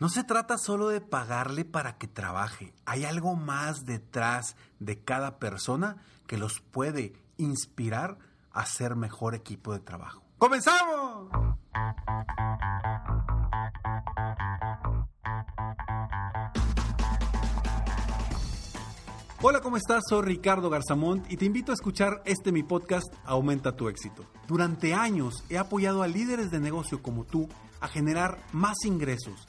No se trata solo de pagarle para que trabaje. Hay algo más detrás de cada persona que los puede inspirar a ser mejor equipo de trabajo. ¡Comenzamos! Hola, ¿cómo estás? Soy Ricardo Garzamont y te invito a escuchar este mi podcast Aumenta tu éxito. Durante años he apoyado a líderes de negocio como tú a generar más ingresos,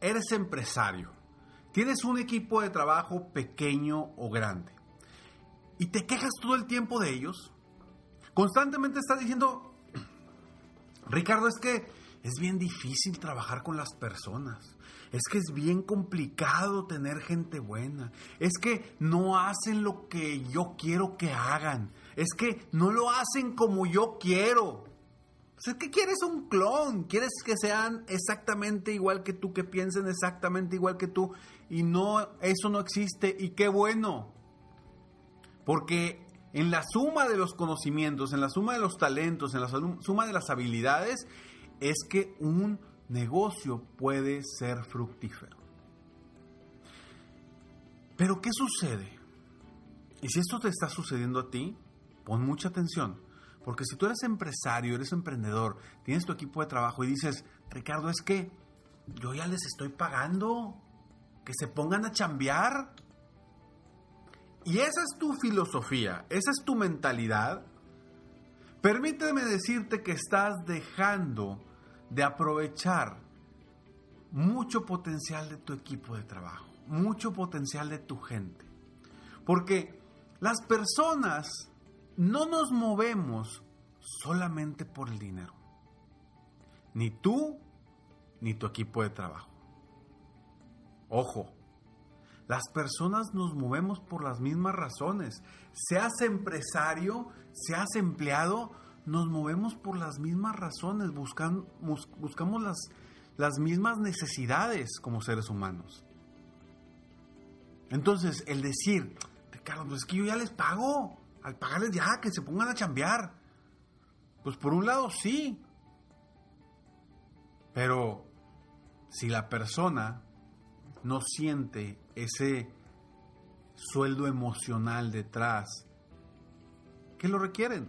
eres empresario, tienes un equipo de trabajo pequeño o grande y te quejas todo el tiempo de ellos. Constantemente estás diciendo, Ricardo, es que es bien difícil trabajar con las personas. Es que es bien complicado tener gente buena. Es que no hacen lo que yo quiero que hagan. Es que no lo hacen como yo quiero. Es que quieres un clon, quieres que sean exactamente igual que tú, que piensen exactamente igual que tú. Y no, eso no existe. Y qué bueno. Porque en la suma de los conocimientos, en la suma de los talentos, en la suma de las habilidades, es que un negocio puede ser fructífero. Pero ¿qué sucede? Y si esto te está sucediendo a ti, pon mucha atención. Porque si tú eres empresario, eres emprendedor, tienes tu equipo de trabajo y dices, Ricardo, es que yo ya les estoy pagando, que se pongan a chambear. Y esa es tu filosofía, esa es tu mentalidad. Permíteme decirte que estás dejando de aprovechar mucho potencial de tu equipo de trabajo, mucho potencial de tu gente. Porque las personas no nos movemos solamente por el dinero. Ni tú, ni tu equipo de trabajo. Ojo, las personas nos movemos por las mismas razones. Seas empresario, seas empleado, nos movemos por las mismas razones, buscamos, buscamos las, las mismas necesidades como seres humanos. Entonces, el decir, Ricardo, pues es que yo ya les pago, al pagarles ya, que se pongan a chambear. Pues por un lado sí, pero si la persona no siente ese sueldo emocional detrás, ¿qué lo requieren?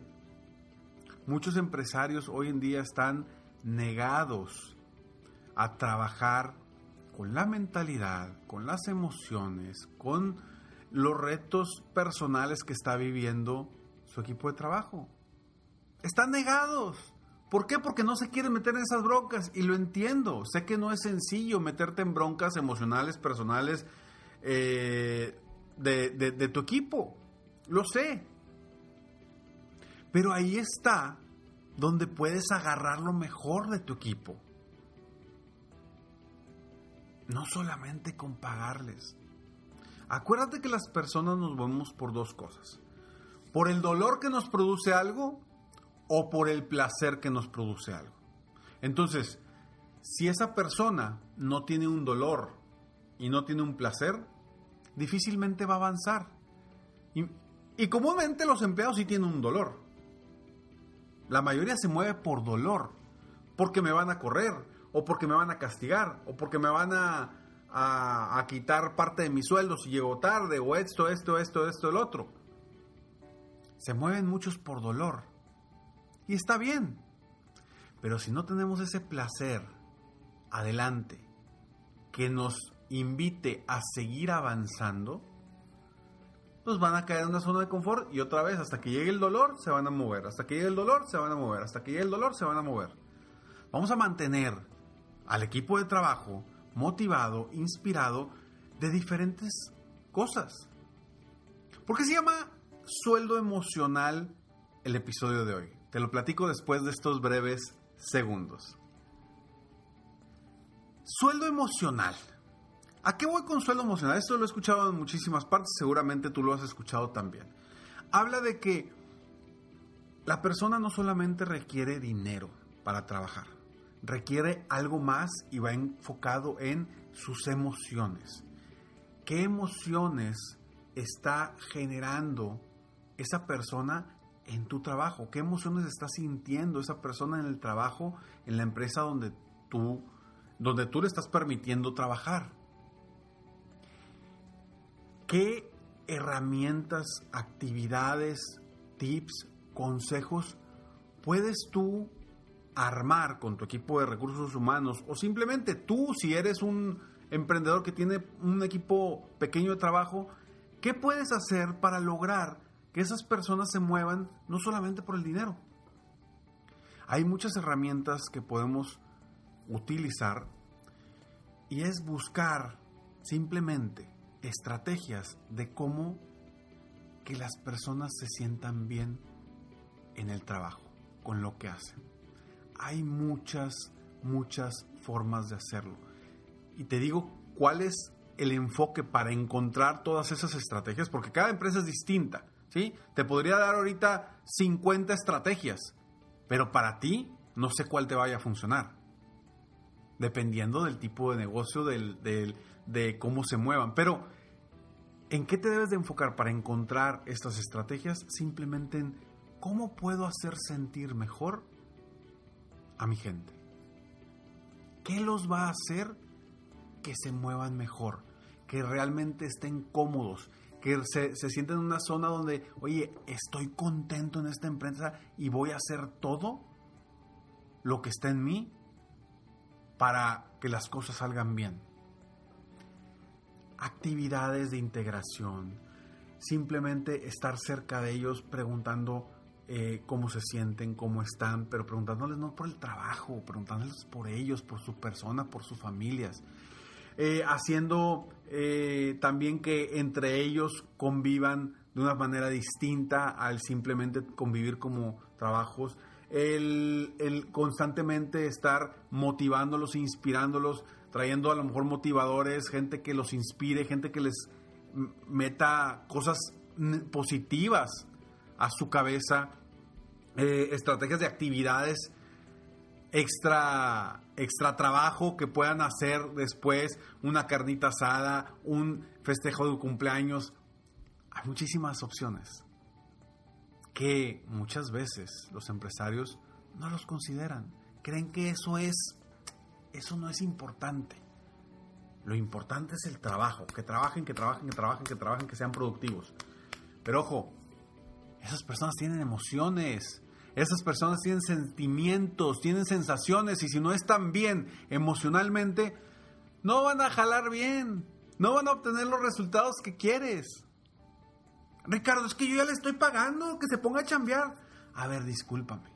Muchos empresarios hoy en día están negados a trabajar con la mentalidad, con las emociones, con los retos personales que está viviendo su equipo de trabajo. Están negados. ¿Por qué? Porque no se quieren meter en esas broncas y lo entiendo. Sé que no es sencillo meterte en broncas emocionales, personales eh, de, de tu equipo. Lo sé. Pero ahí está donde puedes agarrar lo mejor de tu equipo. No solamente con pagarles. Acuérdate que las personas nos vemos por dos cosas. Por el dolor que nos produce algo o por el placer que nos produce algo. Entonces, si esa persona no tiene un dolor y no tiene un placer, difícilmente va a avanzar. Y, y comúnmente los empleados sí tienen un dolor. La mayoría se mueve por dolor, porque me van a correr, o porque me van a castigar, o porque me van a, a, quitar parte de mi sueldo si llego tarde, o esto, esto, esto, esto, el otro. Se mueven muchos por dolor. Y está bien. Pero si no tenemos ese placer adelante que nos invite a seguir avanzando, pues van a caer en una zona de confort y otra vez hasta que llegue el dolor se van a mover, hasta que llegue el dolor se van a mover, hasta que llegue el dolor se van a mover. Vamos a mantener al equipo de trabajo motivado, inspirado de diferentes cosas. ¿Por qué se llama sueldo emocional el episodio de hoy? Te lo platico después de estos breves segundos. Sueldo emocional. ¿A qué voy con sueldo emocional? Esto lo he escuchado en muchísimas partes, seguramente tú lo has escuchado también. Habla de que la persona no solamente requiere dinero para trabajar, requiere algo más y va enfocado en sus emociones. ¿Qué emociones está generando esa persona en tu trabajo? ¿Qué emociones está sintiendo esa persona en el trabajo, en la empresa donde tú, donde tú le estás permitiendo trabajar? ¿Qué herramientas, actividades, tips, consejos puedes tú armar con tu equipo de recursos humanos o simplemente tú si eres un emprendedor que tiene un equipo pequeño de trabajo, ¿qué puedes hacer para lograr que esas personas se muevan no solamente por el dinero? Hay muchas herramientas que podemos utilizar y es buscar simplemente estrategias de cómo que las personas se sientan bien en el trabajo, con lo que hacen. Hay muchas, muchas formas de hacerlo. Y te digo cuál es el enfoque para encontrar todas esas estrategias, porque cada empresa es distinta, ¿sí? Te podría dar ahorita 50 estrategias, pero para ti no sé cuál te vaya a funcionar, dependiendo del tipo de negocio, del, de cómo se muevan. Pero, ¿en qué te debes de enfocar para encontrar estas estrategias? Simplemente en cómo puedo hacer sentir mejor a mi gente. ¿Qué los va a hacer que se muevan mejor? Que realmente estén cómodos, que se, se sienten en una zona donde, oye, estoy contento en esta empresa y voy a hacer todo lo que está en mí para que las cosas salgan bien actividades de integración, simplemente estar cerca de ellos preguntando eh, cómo se sienten, cómo están, pero preguntándoles no por el trabajo, preguntándoles por ellos, por su persona, por sus familias. Eh, haciendo eh, también que entre ellos convivan de una manera distinta al simplemente convivir como trabajos. El, el constantemente estar motivándolos, inspirándolos, trayendo a lo mejor motivadores, gente que los inspire, gente que les meta cosas positivas a su cabeza, eh, estrategias de actividades extra, extra trabajo que puedan hacer después, una carnita asada, un festejo de cumpleaños. Hay muchísimas opciones que muchas veces los empresarios no los consideran. Creen que eso es eso no es importante. Lo importante es el trabajo, que trabajen, que trabajen, que trabajen, que trabajen, que sean productivos. Pero ojo, esas personas tienen emociones, esas personas tienen sentimientos, tienen sensaciones y si no están bien emocionalmente, no van a jalar bien, no van a obtener los resultados que quieres. Ricardo, es que yo ya le estoy pagando, que se ponga a chambear. A ver, discúlpame.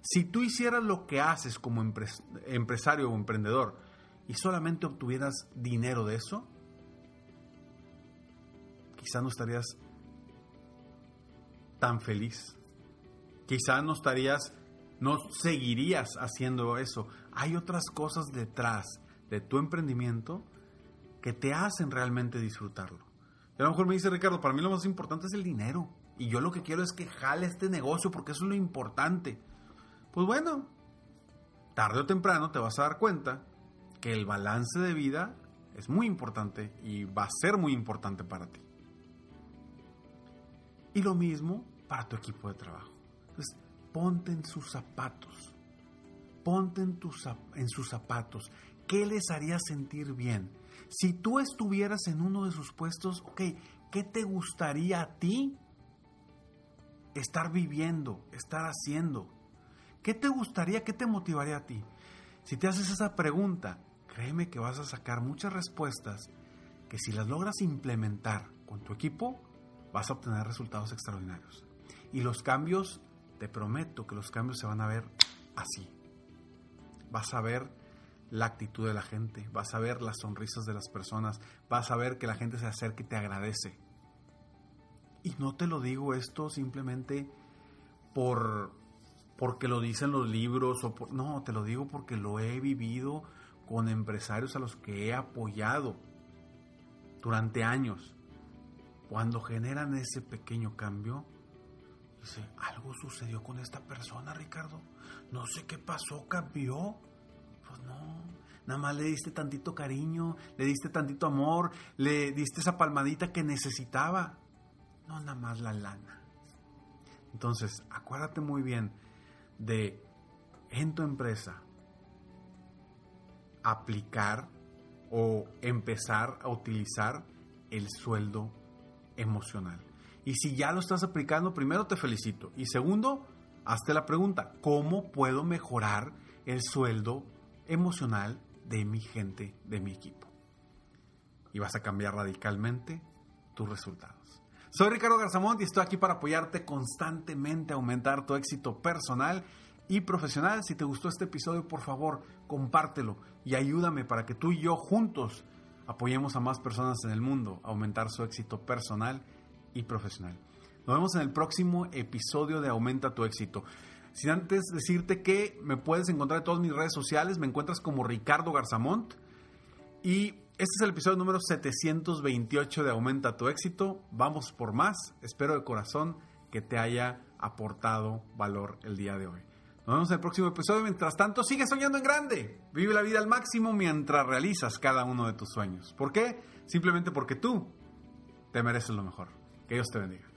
Si tú hicieras lo que haces como empresario o emprendedor y solamente obtuvieras dinero de eso, quizá no estarías tan feliz. Quizá no estarías, no seguirías haciendo eso. Hay otras cosas detrás de tu emprendimiento que te hacen realmente disfrutarlo. Y a lo mejor me dice Ricardo, para mí lo más importante es el dinero. Y yo lo que quiero es que jale este negocio porque eso es lo importante. Pues bueno, tarde o temprano te vas a dar cuenta que el balance de vida es muy importante y va a ser muy importante para ti. Y lo mismo para tu equipo de trabajo. Entonces, ponte en sus zapatos. Ponte en, sus zapatos. ¿Qué les haría sentir bien? Si tú estuvieras en uno de sus puestos, ¿qué te gustaría a ti estar viviendo, estar haciendo? ¿Qué te gustaría, qué te motivaría a ti? Si te haces esa pregunta, créeme que vas a sacar muchas respuestas que si las logras implementar con tu equipo, vas a obtener resultados extraordinarios. Y los cambios, te prometo que los cambios se van a ver así. Vas a ver la actitud de la gente, vas a ver las sonrisas de las personas, vas a ver que la gente se acerca y te agradece. Y no te lo digo esto simplemente por porque lo dicen los libros o no, te lo digo porque lo he vivido con empresarios a los que he apoyado durante años. Cuando generan ese pequeño cambio, dice, algo sucedió con esta persona, Ricardo. No sé qué pasó, cambió. Pues no, nada más le diste tantito cariño, le diste tantito amor, le diste esa palmadita que necesitaba. No nada más la lana. Entonces, acuérdate muy bien de en tu empresa aplicar o empezar a utilizar el sueldo emocional. Y si ya lo estás aplicando, primero te felicito. Y segundo, hazte la pregunta, ¿cómo puedo mejorar el sueldo emocional de mi gente, de mi equipo? Y vas a cambiar radicalmente tus resultados. Soy Ricardo Garzamont y estoy aquí para apoyarte constantemente a aumentar tu éxito personal y profesional. Si te gustó este episodio, por favor, compártelo y ayúdame para que tú y yo juntos apoyemos a más personas en el mundo a aumentar su éxito personal y profesional. Nos vemos en el próximo episodio de Aumenta tu éxito. Sin antes decirte que me puedes encontrar en todas mis redes sociales, me encuentras como Ricardo Garzamont y este es el episodio número 728 de Aumenta tu éxito. Vamos por más. Espero de corazón que te haya aportado valor el día de hoy. Nos vemos en el próximo episodio. Mientras tanto, sigue soñando en grande. Vive la vida al máximo mientras realizas cada uno de tus sueños. ¿Por qué? Simplemente porque tú te mereces lo mejor. Que Dios te bendiga.